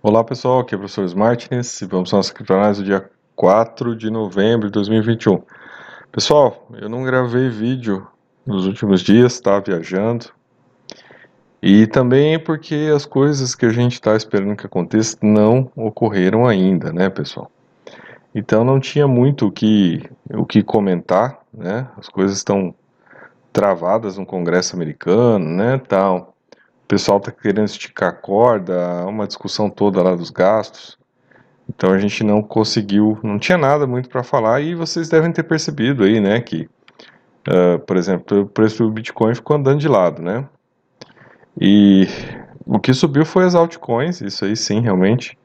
Olá pessoal, aqui é o professor Martins e vamos à nossa criptoanálise do dia 4 de novembro de 2021. Pessoal, eu não gravei vídeo nos últimos dias, estava tá, viajando e também porque as coisas que a gente está esperando que aconteça não ocorreram ainda, né pessoal? Então não tinha muito o que, o que comentar, né? As coisas estão travadas no Congresso americano, né, tal pessoal está querendo esticar a corda, uma discussão toda lá dos gastos. Então a gente não conseguiu, não tinha nada muito para falar e vocês devem ter percebido aí, né, que, uh, por exemplo, o preço do Bitcoin ficou andando de lado, né? E o que subiu foi as altcoins, isso aí sim, realmente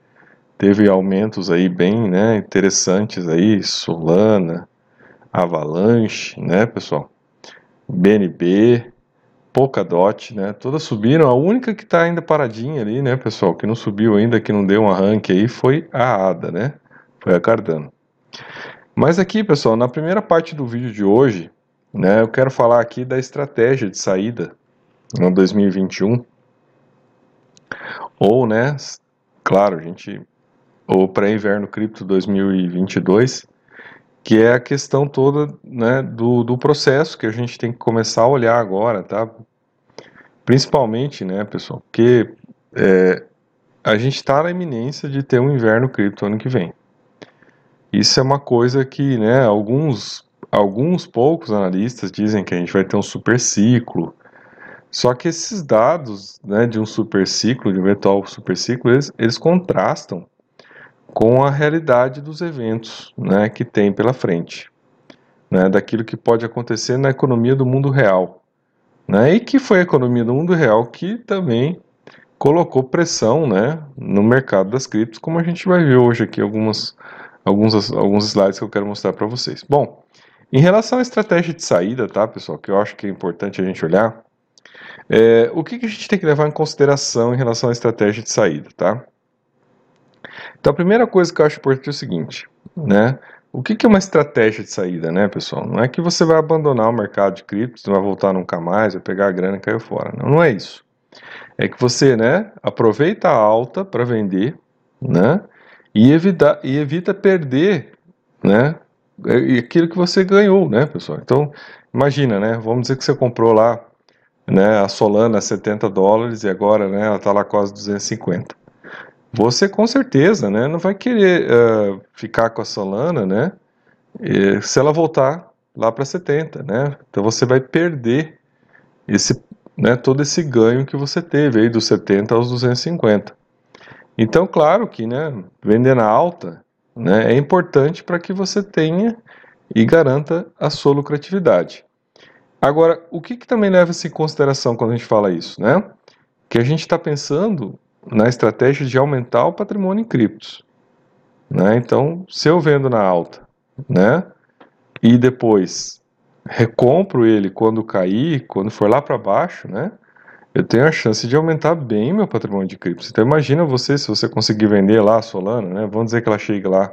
teve aumentos aí bem, né, interessantes aí, Solana, Avalanche, né, pessoal? BNB, Polkadot, né? Todas subiram. A única que está ainda paradinha ali, né, pessoal, que não subiu ainda, que não deu um arranque aí, foi a ADA, né? Foi a Cardano. Mas aqui, pessoal, na primeira parte do vídeo de hoje, né, eu quero falar aqui da estratégia de saída no 2021. Ou, né, claro, a gente ou pré-inverno cripto 2022, que é a questão toda né, do, do processo que a gente tem que começar a olhar agora, tá? Principalmente, né, pessoal, porque é, a gente está na iminência de ter um inverno cripto ano que vem. Isso é uma coisa que, né, alguns, alguns poucos analistas dizem que a gente vai ter um super ciclo. Só que esses dados, né, de um super ciclo, de um eventual super ciclo, eles, eles contrastam com a realidade dos eventos né, que tem pela frente, né, daquilo que pode acontecer na economia do mundo real. Né, e que foi a economia do mundo real que também colocou pressão né, no mercado das criptos, como a gente vai ver hoje aqui algumas, alguns, alguns slides que eu quero mostrar para vocês. Bom, em relação à estratégia de saída, tá, pessoal, que eu acho que é importante a gente olhar, é, o que, que a gente tem que levar em consideração em relação à estratégia de saída, tá? Então, a primeira coisa que eu acho importante é o seguinte, né? O que, que é uma estratégia de saída, né, pessoal? Não é que você vai abandonar o mercado de criptos, não vai voltar nunca mais, vai pegar a grana e cair fora. Não, não é isso. É que você, né, aproveita a alta para vender, né, e evita, e evita perder, né, aquilo que você ganhou, né, pessoal? Então, imagina, né, vamos dizer que você comprou lá, né, a Solana a 70 dólares e agora, né, ela está lá quase 250 você com certeza, né, não vai querer uh, ficar com a Solana, né, e, se ela voltar lá para 70, né, então você vai perder esse, né, todo esse ganho que você teve aí dos 70 aos 250. Então, claro que, né, vender na alta, né, é importante para que você tenha e garanta a sua lucratividade. Agora, o que, que também leva-se em consideração quando a gente fala isso, né? Que a gente está pensando na estratégia de aumentar o patrimônio em criptos. Né? Então, se eu vendo na alta, né, e depois recompro ele quando cair, quando for lá para baixo, né, eu tenho a chance de aumentar bem meu patrimônio de criptos. Então, imagina você, se você conseguir vender lá a Solana, né, vamos dizer que ela chegue lá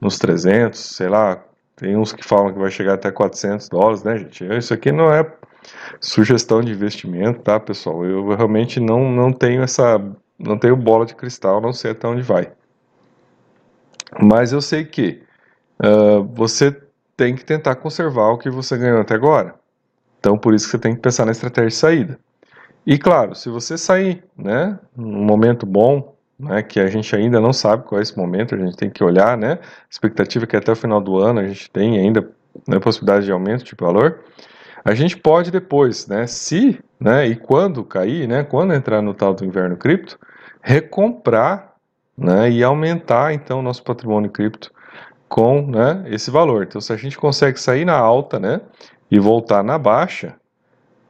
nos 300, sei lá, tem uns que falam que vai chegar até 400 dólares, né, gente? Isso aqui não é sugestão de investimento, tá, pessoal? Eu realmente não, não tenho essa não tenho bola de cristal, não sei até onde vai. Mas eu sei que uh, você tem que tentar conservar o que você ganhou até agora. Então, por isso que você tem que pensar na estratégia de saída. E claro, se você sair, né, num momento bom, né, que a gente ainda não sabe qual é esse momento, a gente tem que olhar, né, a expectativa é que até o final do ano a gente tem ainda né, possibilidade de aumento de valor, a gente pode depois, né, se, né, e quando cair, né, quando entrar no tal do inverno cripto, recomprar né, e aumentar então o nosso patrimônio cripto com né, esse valor. Então, se a gente consegue sair na alta né, e voltar na baixa,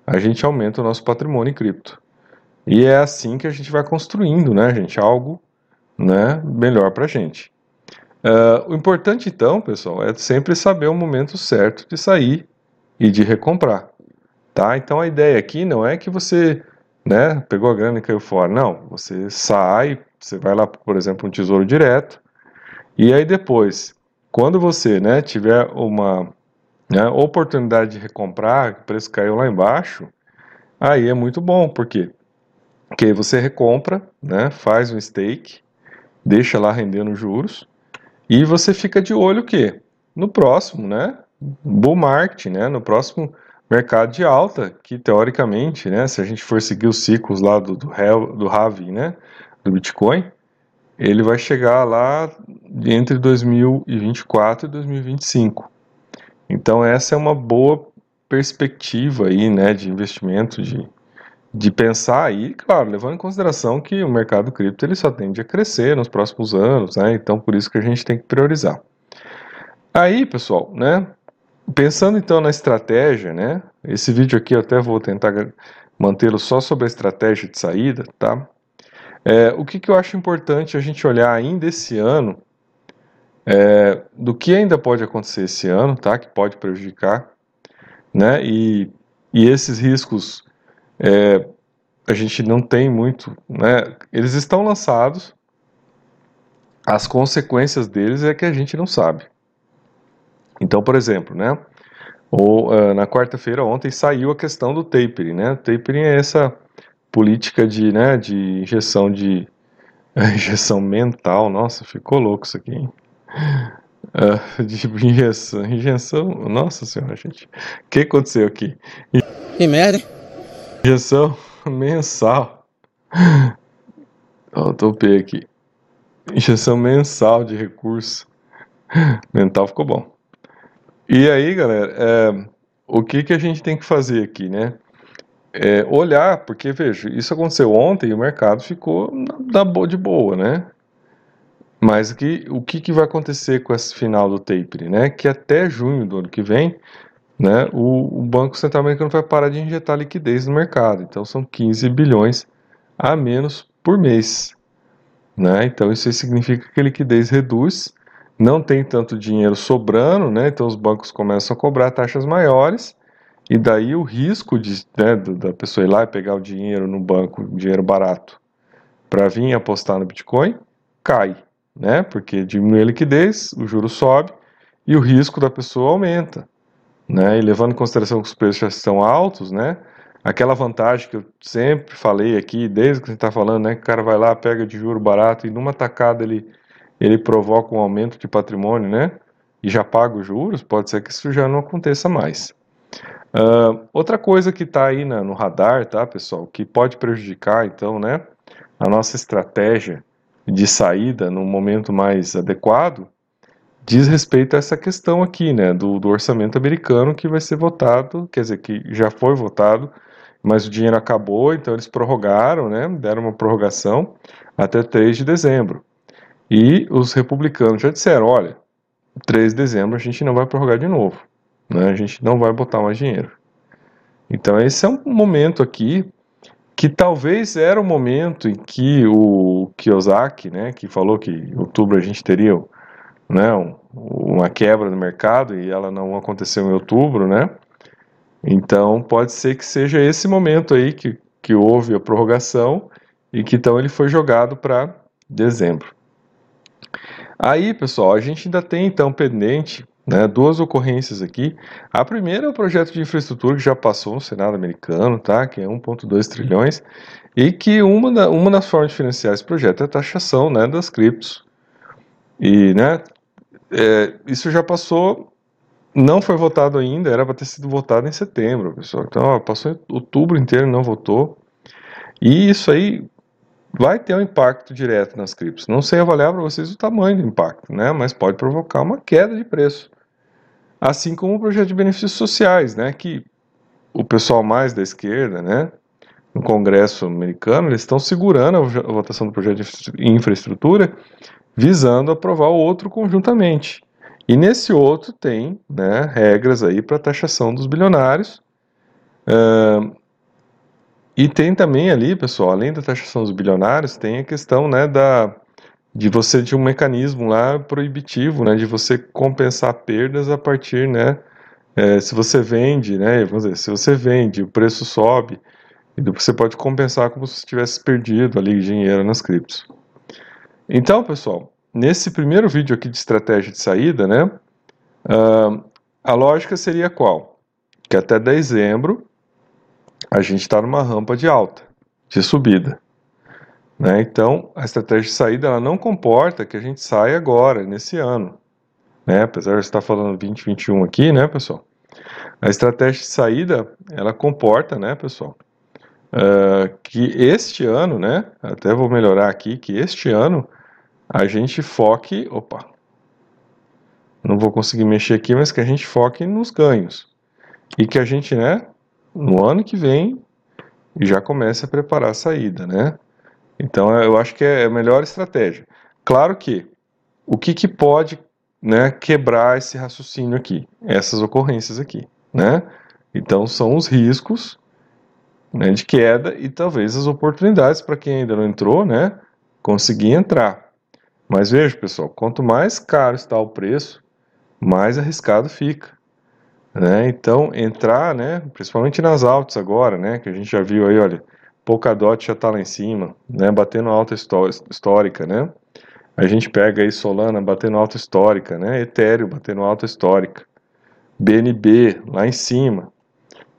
a gente aumenta o nosso patrimônio cripto. E é assim que a gente vai construindo, né, gente, algo né, melhor para a gente. Uh, o importante, então, pessoal, é sempre saber o momento certo de sair e de recomprar. Tá? Então, a ideia aqui não é que você né? Pegou a grana e caiu fora. Não, você sai, você vai lá, por exemplo, um tesouro direto, e aí depois, quando você, né, tiver uma né, oportunidade de recomprar, o preço caiu lá embaixo, aí é muito bom, por quê? Porque você recompra, né, faz um stake, deixa lá rendendo juros, e você fica de olho o quê? No próximo, né? Bull market, né? No próximo mercado de alta, que teoricamente, né, se a gente for seguir os ciclos lá do, do, do né, do Bitcoin, ele vai chegar lá entre 2024 e 2025. Então essa é uma boa perspectiva aí, né, de investimento, de, de pensar aí, claro, levando em consideração que o mercado cripto ele só tende a crescer nos próximos anos, né, então por isso que a gente tem que priorizar. Aí, pessoal, né, Pensando então na estratégia, né? Esse vídeo aqui eu até vou tentar mantê-lo só sobre a estratégia de saída, tá? É, o que, que eu acho importante a gente olhar ainda esse ano, é, do que ainda pode acontecer esse ano, tá? Que pode prejudicar, né? E, e esses riscos é, a gente não tem muito, né? Eles estão lançados, as consequências deles é que a gente não sabe. Então, por exemplo, né, ou, uh, na quarta-feira ontem saiu a questão do tapering, né? Tapering é essa política de, né, de injeção de injeção mental, nossa, ficou louco isso aqui. Hein? Uh, de injeção, injeção, nossa senhora, gente, o que aconteceu aqui? Que merda! Injeção mensal. Oh, topei aqui. Injeção mensal de recurso mental ficou bom. E aí, galera, é, o que, que a gente tem que fazer aqui, né? É olhar, porque veja, isso aconteceu ontem e o mercado ficou da boa de boa, né? Mas que, o que, que vai acontecer com esse final do taper, né? Que até junho do ano que vem, né, o, o Banco Central Americano vai parar de injetar liquidez no mercado. Então são 15 bilhões a menos por mês. Né? Então isso significa que a liquidez reduz não tem tanto dinheiro sobrando, né? Então os bancos começam a cobrar taxas maiores e daí o risco de, né, da pessoa ir lá e pegar o dinheiro no banco, dinheiro barato, para vir apostar no Bitcoin, cai, né? Porque diminui a liquidez, o juro sobe e o risco da pessoa aumenta, né? E levando em consideração que os preços já estão altos, né? Aquela vantagem que eu sempre falei aqui, desde que a gente está falando, né? Que o cara vai lá, pega de juro barato e numa tacada ele ele provoca um aumento de patrimônio, né? E já paga os juros, pode ser que isso já não aconteça mais. Uh, outra coisa que está aí na, no radar, tá, pessoal, que pode prejudicar, então, né, a nossa estratégia de saída no momento mais adequado, diz respeito a essa questão aqui, né, do, do orçamento americano que vai ser votado, quer dizer, que já foi votado, mas o dinheiro acabou, então eles prorrogaram, né, deram uma prorrogação até 3 de dezembro. E os republicanos já disseram: olha, 3 de dezembro a gente não vai prorrogar de novo, né? a gente não vai botar mais dinheiro. Então, esse é um momento aqui que talvez era o momento em que o Kiyosaki, né, que falou que em outubro a gente teria né, uma quebra no mercado e ela não aconteceu em outubro, né? Então pode ser que seja esse momento aí que, que houve a prorrogação e que então ele foi jogado para dezembro. Aí, pessoal, a gente ainda tem então pendente né, duas ocorrências aqui. A primeira é o projeto de infraestrutura que já passou no Senado americano, tá? Que é 1,2 trilhões, e que uma, da, uma das formas de financiar esse projeto é a taxação né, das criptos. E né, é, isso já passou, não foi votado ainda, era para ter sido votado em setembro, pessoal. Então, ó, passou outubro inteiro e não votou. E isso aí vai ter um impacto direto nas criptos. Não sei avaliar para vocês o tamanho do impacto, né? Mas pode provocar uma queda de preço. Assim como o projeto de benefícios sociais, né? Que o pessoal mais da esquerda, né? No Congresso americano, eles estão segurando a votação do projeto de infraestrutura, visando aprovar o outro conjuntamente. E nesse outro tem né, regras aí para taxação dos bilionários. Uh, e tem também ali, pessoal, além da taxação dos bilionários, tem a questão, né, da de você de um mecanismo lá proibitivo, né, de você compensar perdas a partir, né, é, se você vende, né, vamos dizer, se você vende, o preço sobe, e você pode compensar como se tivesse perdido ali dinheiro nas criptos. Então, pessoal, nesse primeiro vídeo aqui de estratégia de saída, né, uh, a lógica seria qual? Que até dezembro a gente está numa rampa de alta, de subida. Né? Então, a estratégia de saída ela não comporta que a gente saia agora, nesse ano. Né? Apesar de estar falando 2021 aqui, né, pessoal? A estratégia de saída, ela comporta, né, pessoal, uh, que este ano, né, até vou melhorar aqui, que este ano a gente foque, opa, não vou conseguir mexer aqui, mas que a gente foque nos ganhos. E que a gente, né, no ano que vem, já comece a preparar a saída, né? Então eu acho que é a melhor estratégia. Claro que o que, que pode né, quebrar esse raciocínio aqui, essas ocorrências aqui, né? Então são os riscos né, de queda e talvez as oportunidades para quem ainda não entrou, né, conseguir entrar. Mas veja, pessoal, quanto mais caro está o preço, mais arriscado fica. Né? Então, entrar, né, principalmente nas altas agora, né, que a gente já viu aí, olha, Polkadot já está lá em cima, né, batendo alta histórica, né? A gente pega aí Solana batendo alta histórica, né? Ethereum batendo alta histórica, BNB lá em cima.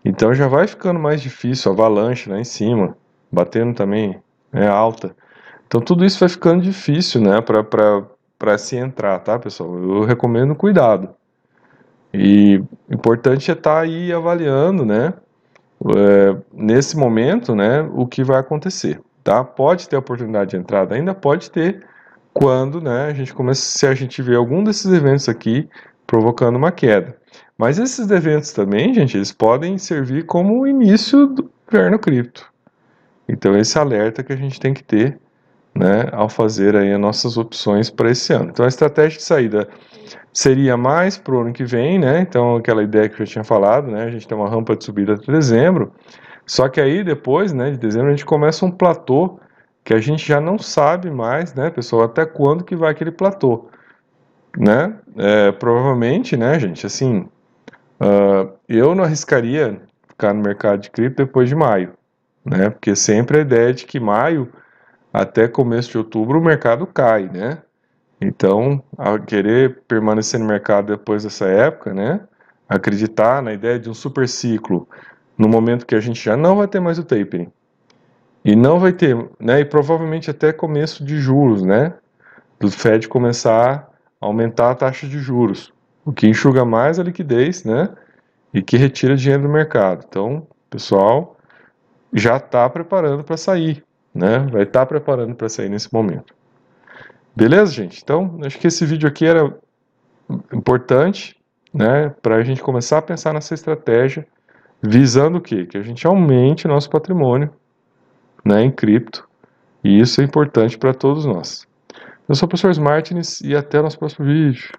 Então já vai ficando mais difícil, Avalanche lá em cima, batendo também né, alta. Então tudo isso vai ficando difícil, né, para se entrar, tá, pessoal? Eu recomendo cuidado. E importante é estar tá aí avaliando, né, é, nesse momento, né, o que vai acontecer, tá? Pode ter oportunidade de entrada, ainda pode ter, quando, né, a gente começa, se a gente vê algum desses eventos aqui provocando uma queda. Mas esses eventos também, gente, eles podem servir como o início do inverno cripto. Então esse alerta que a gente tem que ter né, ao fazer aí as nossas opções para esse ano. Então a estratégia de saída seria mais para o ano que vem, né? Então aquela ideia que eu já tinha falado, né? A gente tem uma rampa de subida até dezembro. Só que aí depois, né, de dezembro a gente começa um platô que a gente já não sabe mais, né, pessoal, até quando que vai aquele platô, né? É, provavelmente, né, gente, assim, uh, eu não arriscaria ficar no mercado de cripto depois de maio, né? Porque sempre a ideia é de que maio até começo de outubro o mercado cai, né? Então, a querer permanecer no mercado depois dessa época, né? Acreditar na ideia de um super ciclo no momento que a gente já não vai ter mais o tapering. E não vai ter, né? E provavelmente até começo de juros, né? Do Fed começar a aumentar a taxa de juros, o que enxuga mais a liquidez, né? E que retira dinheiro do mercado. Então, pessoal, já está preparando para sair, né? Vai estar tá preparando para sair nesse momento. Beleza, gente? Então, acho que esse vídeo aqui era importante, né? Para a gente começar a pensar nessa estratégia, visando o quê? Que a gente aumente nosso patrimônio, né? Em cripto. E isso é importante para todos nós. Eu sou o professor Martins e até o nosso próximo vídeo.